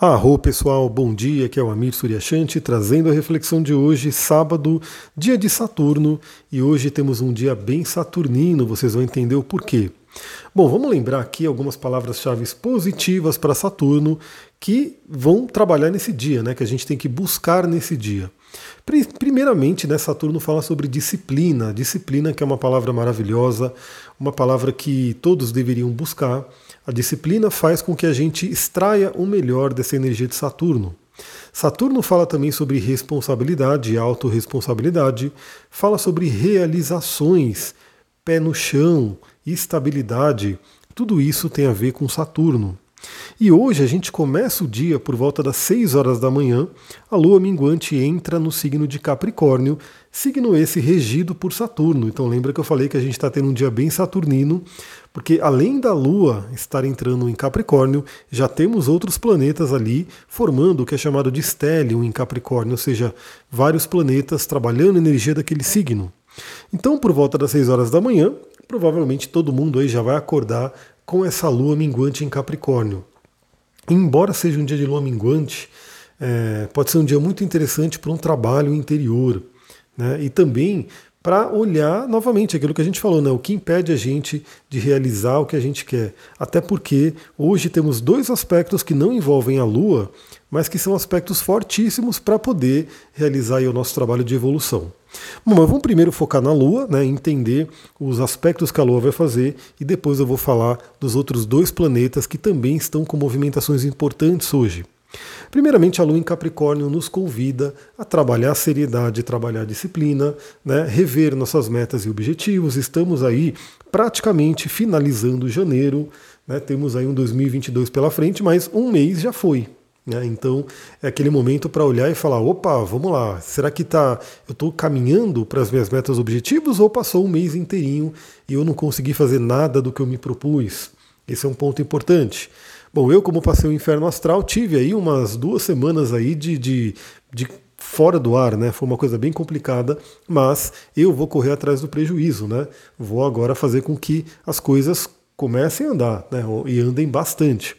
Arro pessoal, bom dia, aqui é o Amir Suryashanti trazendo a reflexão de hoje, sábado, dia de Saturno, e hoje temos um dia bem saturnino, vocês vão entender o porquê. Bom, vamos lembrar aqui algumas palavras-chave positivas para Saturno que vão trabalhar nesse dia, né? Que a gente tem que buscar nesse dia. Primeiramente, né, Saturno fala sobre disciplina, disciplina que é uma palavra maravilhosa, uma palavra que todos deveriam buscar. A disciplina faz com que a gente extraia o melhor dessa energia de Saturno. Saturno fala também sobre responsabilidade e autorresponsabilidade, fala sobre realizações, pé no chão, estabilidade. Tudo isso tem a ver com Saturno. E hoje a gente começa o dia por volta das 6 horas da manhã. A lua minguante entra no signo de Capricórnio, signo esse regido por Saturno. Então lembra que eu falei que a gente está tendo um dia bem saturnino, porque além da lua estar entrando em Capricórnio, já temos outros planetas ali formando o que é chamado de estélio em Capricórnio, ou seja, vários planetas trabalhando a energia daquele signo. Então, por volta das 6 horas da manhã, provavelmente todo mundo aí já vai acordar com essa lua minguante em Capricórnio. Embora seja um dia de lua minguante, é, pode ser um dia muito interessante para um trabalho interior. Né? E também para olhar novamente aquilo que a gente falou, né? o que impede a gente de realizar o que a gente quer. Até porque hoje temos dois aspectos que não envolvem a Lua, mas que são aspectos fortíssimos para poder realizar o nosso trabalho de evolução. Bom, mas vamos primeiro focar na Lua, né, entender os aspectos que a Lua vai fazer e depois eu vou falar dos outros dois planetas que também estão com movimentações importantes hoje. Primeiramente, a Lua em Capricórnio nos convida a trabalhar a seriedade, trabalhar a disciplina, né, rever nossas metas e objetivos. Estamos aí praticamente finalizando janeiro, né, temos aí um 2022 pela frente, mas um mês já foi. Né? Então é aquele momento para olhar e falar: opa, vamos lá, será que tá, eu estou caminhando para as minhas metas objetivos ou passou um mês inteirinho e eu não consegui fazer nada do que eu me propus? Esse é um ponto importante. Bom, eu, como passei o inferno astral, tive aí umas duas semanas aí de, de, de fora do ar, né? Foi uma coisa bem complicada, mas eu vou correr atrás do prejuízo, né? Vou agora fazer com que as coisas comecem a andar, né? E andem bastante.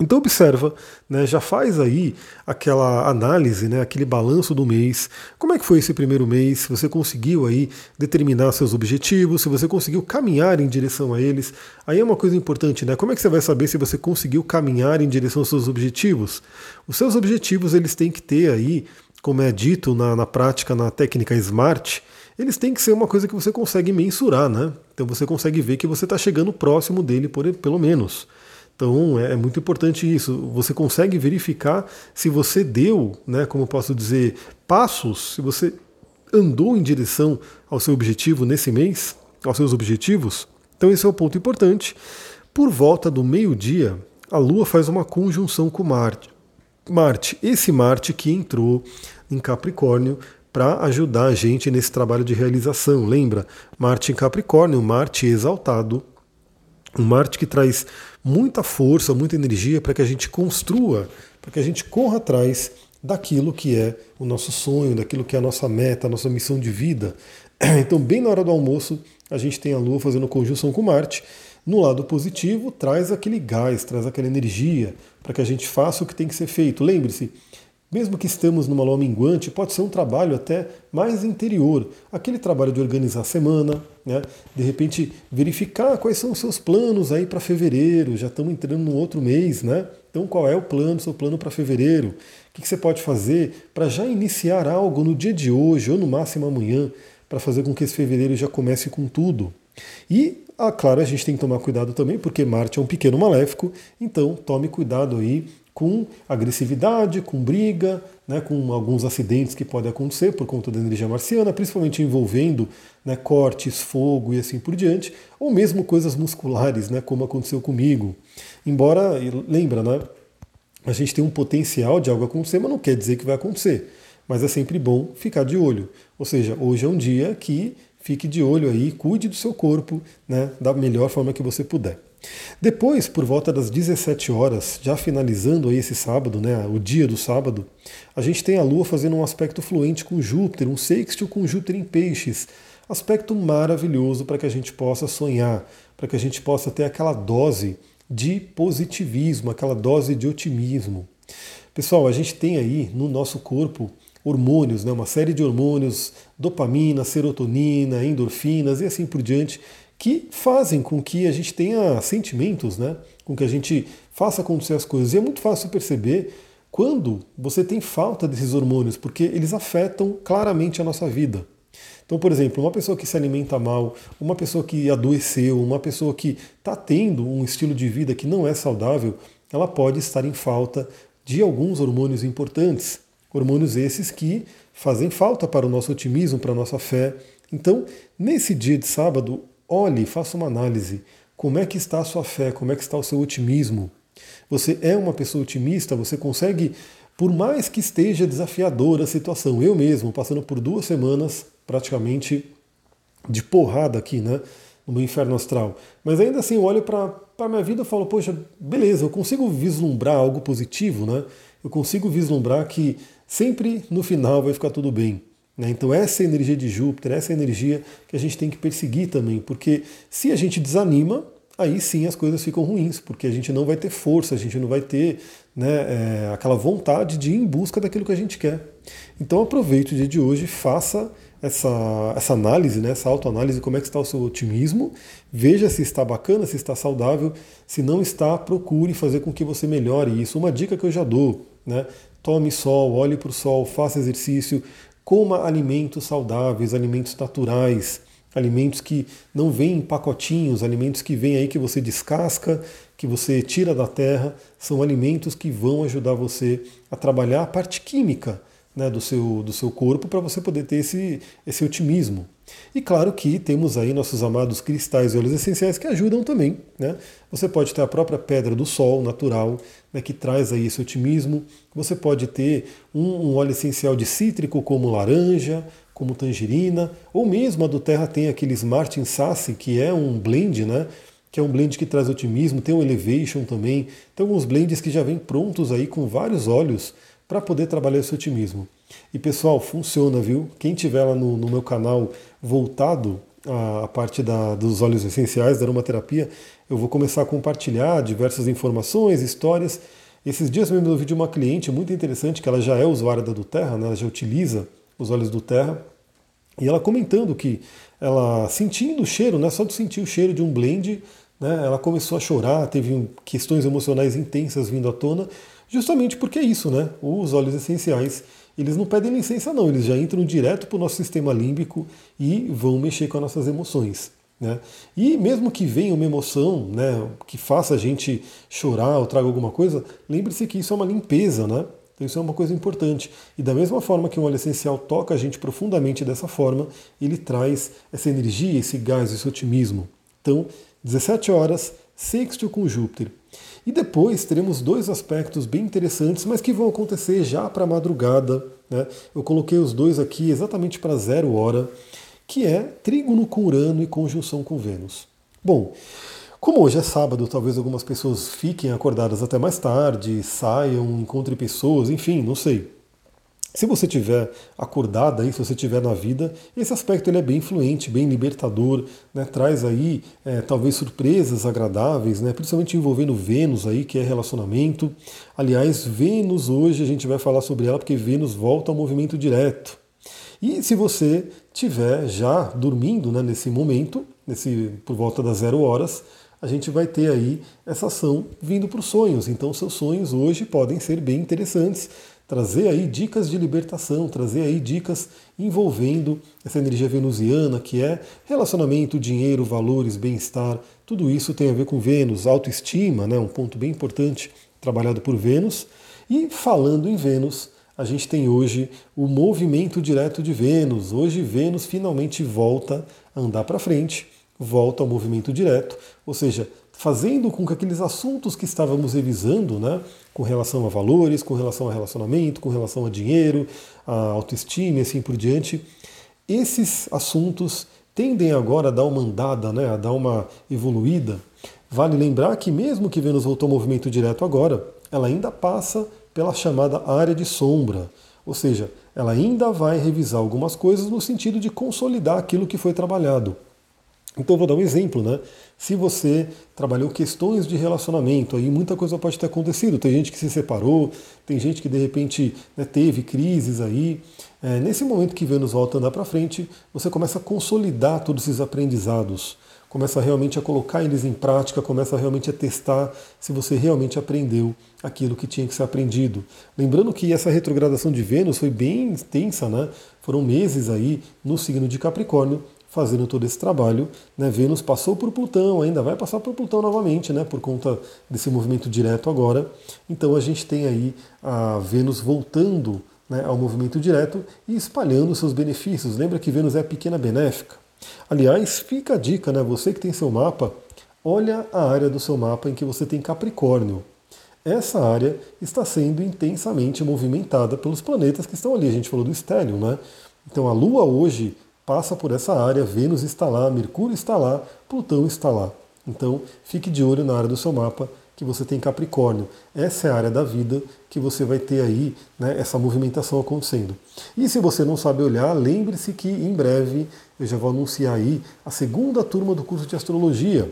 Então observa, né, já faz aí aquela análise, né, aquele balanço do mês. Como é que foi esse primeiro mês? Se você conseguiu aí determinar seus objetivos, se você conseguiu caminhar em direção a eles. Aí é uma coisa importante, né? Como é que você vai saber se você conseguiu caminhar em direção aos seus objetivos? Os seus objetivos eles têm que ter aí, como é dito na, na prática, na técnica SMART, eles têm que ser uma coisa que você consegue mensurar, né? Então você consegue ver que você está chegando próximo dele, por, pelo menos. Então é, muito importante isso. Você consegue verificar se você deu, né, como posso dizer, passos, se você andou em direção ao seu objetivo nesse mês, aos seus objetivos. Então esse é o ponto importante. Por volta do meio-dia, a Lua faz uma conjunção com Marte. Marte, esse Marte que entrou em Capricórnio para ajudar a gente nesse trabalho de realização. Lembra? Marte em Capricórnio, Marte exaltado, um Marte que traz muita força, muita energia para que a gente construa, para que a gente corra atrás daquilo que é o nosso sonho, daquilo que é a nossa meta, a nossa missão de vida. Então, bem na hora do almoço, a gente tem a Lua fazendo conjunção com Marte. No lado positivo, traz aquele gás, traz aquela energia para que a gente faça o que tem que ser feito. Lembre-se, mesmo que estemos numa lua minguante, pode ser um trabalho até mais interior, aquele trabalho de organizar a semana, né? de repente verificar quais são os seus planos aí para fevereiro, já estamos entrando no outro mês, né? Então qual é o plano, seu plano para fevereiro? O que você pode fazer para já iniciar algo no dia de hoje ou no máximo amanhã, para fazer com que esse fevereiro já comece com tudo? E ah, claro, a gente tem que tomar cuidado também, porque Marte é um pequeno maléfico, então tome cuidado aí com agressividade, com briga, né, com alguns acidentes que podem acontecer por conta da energia marciana, principalmente envolvendo né, cortes, fogo e assim por diante, ou mesmo coisas musculares, né, como aconteceu comigo. Embora, lembra, né, a gente tem um potencial de algo acontecer, mas não quer dizer que vai acontecer. Mas é sempre bom ficar de olho. Ou seja, hoje é um dia que fique de olho aí, cuide do seu corpo né, da melhor forma que você puder. Depois, por volta das 17 horas, já finalizando aí esse sábado, né, o dia do sábado, a gente tem a Lua fazendo um aspecto fluente com Júpiter, um sextil com Júpiter em peixes. Aspecto maravilhoso para que a gente possa sonhar, para que a gente possa ter aquela dose de positivismo, aquela dose de otimismo. Pessoal, a gente tem aí no nosso corpo hormônios, né, uma série de hormônios, dopamina, serotonina, endorfinas e assim por diante, que fazem com que a gente tenha sentimentos, né, com que a gente faça acontecer as coisas. E é muito fácil perceber quando você tem falta desses hormônios, porque eles afetam claramente a nossa vida. Então, por exemplo, uma pessoa que se alimenta mal, uma pessoa que adoeceu, uma pessoa que está tendo um estilo de vida que não é saudável, ela pode estar em falta de alguns hormônios importantes. Hormônios esses que fazem falta para o nosso otimismo, para a nossa fé. Então, nesse dia de sábado, olhe, faça uma análise. Como é que está a sua fé? Como é que está o seu otimismo? Você é uma pessoa otimista? Você consegue, por mais que esteja desafiadora a situação, eu mesmo, passando por duas semanas praticamente de porrada aqui, né? No meu inferno astral. Mas ainda assim, eu olho para a minha vida e falo, poxa, beleza, eu consigo vislumbrar algo positivo, né? Eu consigo vislumbrar que sempre no final vai ficar tudo bem. Né? Então, essa é energia de Júpiter, essa é energia que a gente tem que perseguir também, porque se a gente desanima, aí sim as coisas ficam ruins, porque a gente não vai ter força, a gente não vai ter né, é, aquela vontade de ir em busca daquilo que a gente quer. Então aproveite o dia de hoje, faça essa, essa análise, né, essa autoanálise, como é que está o seu otimismo, veja se está bacana, se está saudável, se não está, procure fazer com que você melhore isso. Uma dica que eu já dou, né, tome sol, olhe para o sol, faça exercício, coma alimentos saudáveis, alimentos naturais, alimentos que não vêm em pacotinhos, alimentos que vêm aí que você descasca, que você tira da terra, são alimentos que vão ajudar você a trabalhar a parte química né, do, seu, do seu corpo para você poder ter esse, esse otimismo. E claro que temos aí nossos amados cristais e óleos essenciais que ajudam também. Né? Você pode ter a própria pedra do sol natural, né, que traz aí esse otimismo. Você pode ter um, um óleo essencial de cítrico como laranja, como tangerina, ou mesmo a do Terra tem aqueles Martin Sassi, que é um blend, né? Que é um blend que traz otimismo, tem o Elevation também. Tem alguns blends que já vêm prontos aí com vários óleos para poder trabalhar esse otimismo. E pessoal, funciona, viu? Quem tiver lá no, no meu canal voltado à parte da, dos óleos essenciais da aromaterapia, eu vou começar a compartilhar diversas informações, histórias. Esses dias mesmo eu vi de uma cliente muito interessante, que ela já é usuária da do Terra, né? ela já utiliza os olhos do Terra, e ela comentando que ela sentindo o cheiro, né, só de sentir o cheiro de um blend, né, ela começou a chorar, teve questões emocionais intensas vindo à tona, justamente porque é isso, né? Os óleos essenciais, eles não pedem licença não, eles já entram direto para o nosso sistema límbico e vão mexer com as nossas emoções. Né? E mesmo que venha uma emoção né, que faça a gente chorar ou traga alguma coisa, lembre-se que isso é uma limpeza, né? Então isso é uma coisa importante. E da mesma forma que um óleo essencial toca a gente profundamente dessa forma, ele traz essa energia, esse gás, esse otimismo. Então, 17 horas, sextil com Júpiter. E depois teremos dois aspectos bem interessantes, mas que vão acontecer já para a madrugada. Né? Eu coloquei os dois aqui exatamente para zero hora, que é trígono com Urano e conjunção com Vênus. Bom, como hoje é sábado, talvez algumas pessoas fiquem acordadas até mais tarde, saiam, encontrem pessoas, enfim, não sei. Se você tiver acordada aí, se você tiver na vida, esse aspecto ele é bem influente, bem libertador, né? traz aí é, talvez surpresas agradáveis, né? principalmente envolvendo Vênus aí, que é relacionamento. Aliás, Vênus hoje a gente vai falar sobre ela porque Vênus volta ao movimento direto. E se você tiver já dormindo né, nesse momento, nesse por volta das zero horas, a gente vai ter aí essa ação vindo para os sonhos. Então, seus sonhos hoje podem ser bem interessantes, trazer aí dicas de libertação, trazer aí dicas envolvendo essa energia venusiana, que é relacionamento, dinheiro, valores, bem-estar, tudo isso tem a ver com Vênus, autoestima, né, um ponto bem importante trabalhado por Vênus. E falando em Vênus, a gente tem hoje o movimento direto de Vênus. Hoje Vênus finalmente volta a andar para frente volta ao movimento direto, ou seja, fazendo com que aqueles assuntos que estávamos revisando, né, com relação a valores, com relação a relacionamento, com relação a dinheiro, a autoestima e assim por diante, esses assuntos tendem agora a dar uma andada, né, a dar uma evoluída. Vale lembrar que mesmo que Vênus voltou ao movimento direto agora, ela ainda passa pela chamada área de sombra, ou seja, ela ainda vai revisar algumas coisas no sentido de consolidar aquilo que foi trabalhado. Então vou dar um exemplo, né? Se você trabalhou questões de relacionamento, aí muita coisa pode ter acontecido. Tem gente que se separou, tem gente que de repente né, teve crises aí. É, nesse momento que Vênus volta a andar para frente, você começa a consolidar todos esses aprendizados, começa realmente a colocar eles em prática, começa realmente a testar se você realmente aprendeu aquilo que tinha que ser aprendido. Lembrando que essa retrogradação de Vênus foi bem intensa, né? Foram meses aí no signo de Capricórnio fazendo todo esse trabalho. Né? Vênus passou por Plutão, ainda vai passar por Plutão novamente, né? por conta desse movimento direto agora. Então a gente tem aí a Vênus voltando né, ao movimento direto e espalhando seus benefícios. Lembra que Vênus é a pequena benéfica. Aliás, fica a dica, né? Você que tem seu mapa, olha a área do seu mapa em que você tem Capricórnio. Essa área está sendo intensamente movimentada pelos planetas que estão ali. A gente falou do estélio, né? Então a Lua hoje passa por essa área, Vênus está lá, Mercúrio está lá, Plutão está lá. Então, fique de olho na área do seu mapa que você tem Capricórnio. Essa é a área da vida que você vai ter aí né, essa movimentação acontecendo. E se você não sabe olhar, lembre-se que em breve eu já vou anunciar aí a segunda turma do curso de astrologia.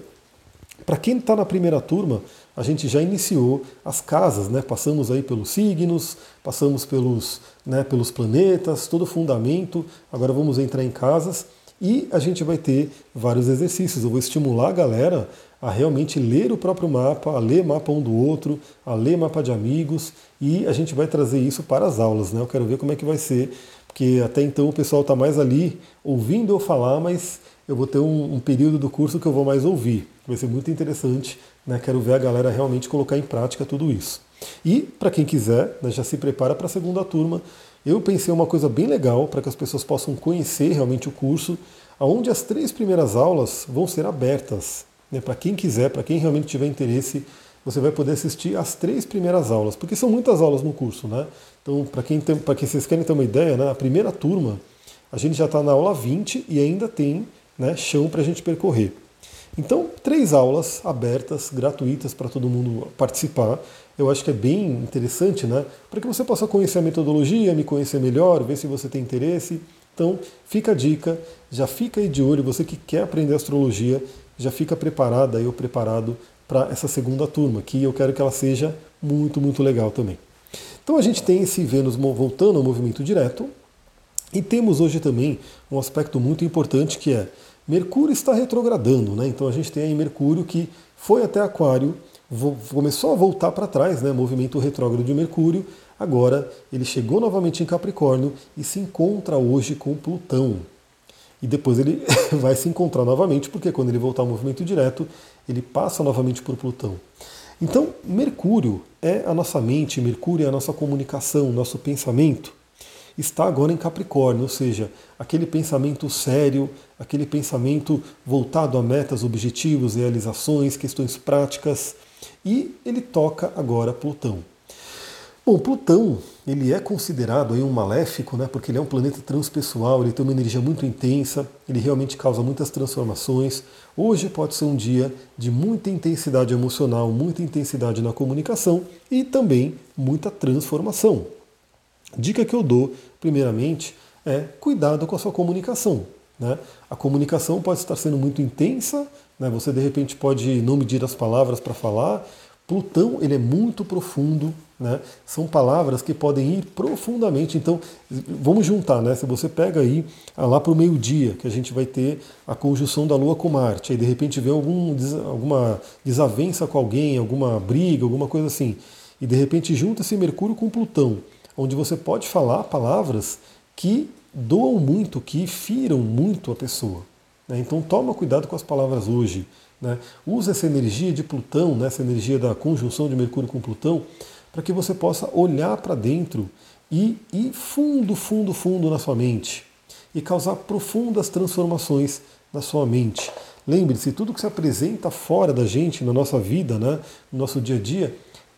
Para quem está na primeira turma, a gente já iniciou as casas, né? Passamos aí pelos signos, passamos pelos, né, pelos planetas, todo o fundamento. Agora vamos entrar em casas e a gente vai ter vários exercícios. Eu vou estimular a galera a realmente ler o próprio mapa, a ler mapa um do outro, a ler mapa de amigos e a gente vai trazer isso para as aulas, né? Eu quero ver como é que vai ser, porque até então o pessoal está mais ali ouvindo eu falar, mas eu vou ter um, um, período do curso que eu vou mais ouvir. Vai ser muito interessante, né? Quero ver a galera realmente colocar em prática tudo isso. E para quem quiser, né, já se prepara para a segunda turma. Eu pensei uma coisa bem legal para que as pessoas possam conhecer realmente o curso, onde as três primeiras aulas vão ser abertas. Né, para quem quiser, para quem realmente tiver interesse, você vai poder assistir as três primeiras aulas, porque são muitas aulas no curso, né? Então, para quem, tem, quem vocês querem ter uma ideia, né, a primeira turma, a gente já está na aula 20 e ainda tem né, chão para a gente percorrer. Então, três aulas abertas, gratuitas para todo mundo participar. Eu acho que é bem interessante, né? Para que você possa conhecer a metodologia, me conhecer melhor, ver se você tem interesse. Então, fica a dica, já fica aí de olho, você que quer aprender astrologia, já fica preparada aí ou preparado para essa segunda turma, que eu quero que ela seja muito, muito legal também. Então a gente tem esse Vênus voltando ao movimento direto, e temos hoje também um aspecto muito importante que é Mercúrio está retrogradando, né? Então a gente tem aí Mercúrio que foi até Aquário, começou a voltar para trás, né? Movimento retrógrado de Mercúrio. Agora ele chegou novamente em Capricórnio e se encontra hoje com Plutão. E depois ele vai se encontrar novamente, porque quando ele voltar ao movimento direto, ele passa novamente por Plutão. Então, Mercúrio é a nossa mente, Mercúrio é a nossa comunicação, nosso pensamento está agora em Capricórnio, ou seja, aquele pensamento sério, aquele pensamento voltado a metas, objetivos, realizações, questões práticas, e ele toca agora Plutão. Bom, Plutão ele é considerado aí um maléfico, né, porque ele é um planeta transpessoal, ele tem uma energia muito intensa, ele realmente causa muitas transformações. Hoje pode ser um dia de muita intensidade emocional, muita intensidade na comunicação e também muita transformação. Dica que eu dou, primeiramente, é cuidado com a sua comunicação. Né? A comunicação pode estar sendo muito intensa, né? você de repente pode não medir as palavras para falar. Plutão ele é muito profundo, né? são palavras que podem ir profundamente. Então, vamos juntar, né? se você pega aí ah, lá para o meio-dia, que a gente vai ter a conjunção da Lua com Marte, aí de repente vê algum, alguma desavença com alguém, alguma briga, alguma coisa assim, e de repente junta esse Mercúrio com Plutão onde você pode falar palavras que doam muito, que firam muito a pessoa. Né? Então toma cuidado com as palavras hoje. Né? Usa essa energia de Plutão, né? essa energia da conjunção de Mercúrio com Plutão, para que você possa olhar para dentro e ir fundo, fundo, fundo na sua mente e causar profundas transformações na sua mente. Lembre-se, tudo que se apresenta fora da gente, na nossa vida, né, no nosso dia a dia,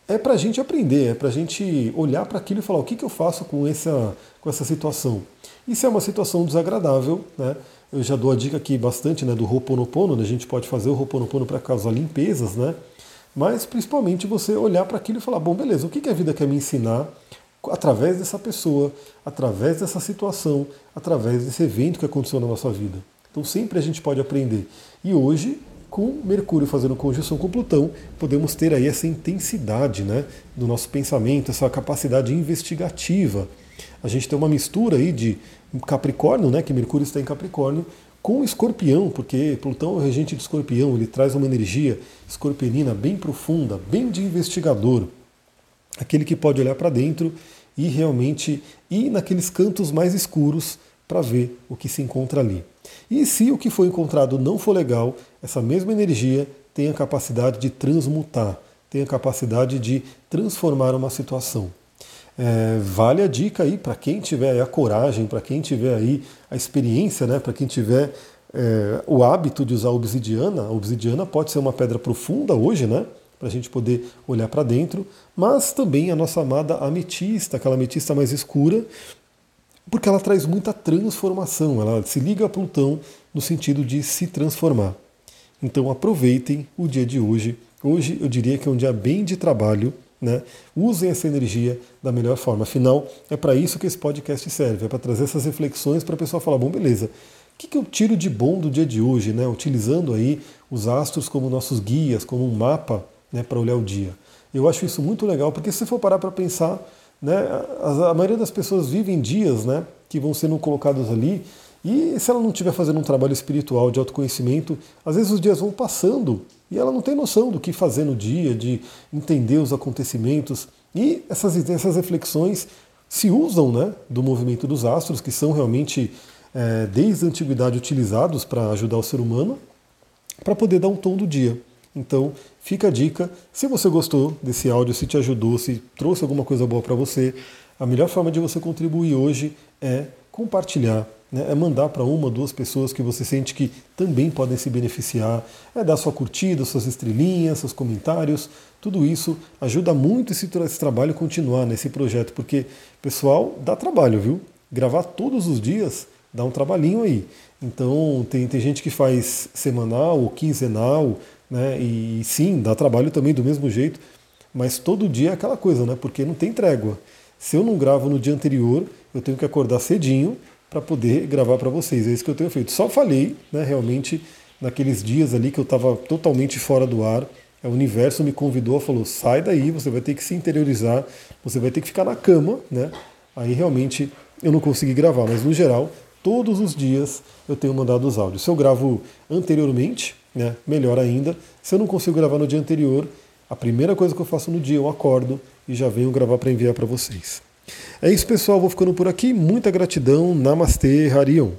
é para a gente aprender, é para a gente olhar para aquilo e falar o que, que eu faço com essa, com essa situação. E se é uma situação desagradável, né, eu já dou a dica aqui bastante né, do Ho'oponopono, né, a gente pode fazer o Ho'oponopono para causar limpezas, né, mas principalmente você olhar para aquilo e falar, bom, beleza, o que, que a vida quer me ensinar através dessa pessoa, através dessa situação, através desse evento que aconteceu na nossa vida. Então sempre a gente pode aprender. E hoje, com Mercúrio fazendo conjunção com Plutão, podemos ter aí essa intensidade né, do nosso pensamento, essa capacidade investigativa. A gente tem uma mistura aí de Capricórnio, né, que Mercúrio está em Capricórnio, com Escorpião, porque Plutão é o regente de Escorpião, ele traz uma energia escorpionina bem profunda, bem de investigador, aquele que pode olhar para dentro e realmente ir naqueles cantos mais escuros para ver o que se encontra ali. E se o que foi encontrado não for legal, essa mesma energia tem a capacidade de transmutar, tem a capacidade de transformar uma situação. É, vale a dica aí para quem tiver a coragem, para quem tiver aí a experiência, né, para quem tiver é, o hábito de usar obsidiana. A obsidiana pode ser uma pedra profunda hoje, né? Para a gente poder olhar para dentro, mas também a nossa amada ametista, aquela ametista mais escura, porque ela traz muita transformação, ela se liga a Plutão no sentido de se transformar. Então aproveitem o dia de hoje. Hoje eu diria que é um dia bem de trabalho, né? Usem essa energia da melhor forma. Afinal, é para isso que esse podcast serve, é para trazer essas reflexões para a pessoa falar, bom, beleza, o que, que eu tiro de bom do dia de hoje, né? Utilizando aí os astros como nossos guias, como um mapa né, para olhar o dia. Eu acho isso muito legal, porque se for parar para pensar, né, a, a, maioria das pessoas vivem dias né, que vão sendo colocados ali, e se ela não estiver fazendo um trabalho espiritual de autoconhecimento, às vezes os dias vão passando e ela não tem noção do que fazer no dia, de entender os acontecimentos. E essas, essas reflexões se usam né, do movimento dos astros, que são realmente, é, desde a antiguidade, utilizados para ajudar o ser humano, para poder dar um tom do dia. Então, fica a dica. Se você gostou desse áudio, se te ajudou, se trouxe alguma coisa boa para você, a melhor forma de você contribuir hoje é compartilhar né, é mandar para uma, duas pessoas que você sente que também podem se beneficiar, é dar sua curtida, suas estrelinhas, seus comentários, tudo isso ajuda muito esse, esse trabalho continuar nesse projeto, porque, pessoal, dá trabalho, viu? Gravar todos os dias dá um trabalhinho aí. Então, tem, tem gente que faz semanal ou quinzenal, né? E sim, dá trabalho também do mesmo jeito, mas todo dia é aquela coisa, né? Porque não tem trégua. Se eu não gravo no dia anterior, eu tenho que acordar cedinho para poder gravar para vocês. É isso que eu tenho feito. Só falei, né, realmente, naqueles dias ali que eu estava totalmente fora do ar. O universo me convidou, falou: sai daí, você vai ter que se interiorizar, você vai ter que ficar na cama, né? Aí realmente eu não consegui gravar, mas no geral, todos os dias eu tenho mandado os áudios. Se eu gravo anteriormente, né, melhor ainda. Se eu não consigo gravar no dia anterior, a primeira coisa que eu faço no dia eu acordo e já venho gravar para enviar para vocês. É isso, pessoal. Vou ficando por aqui. Muita gratidão. Namastê, Harion.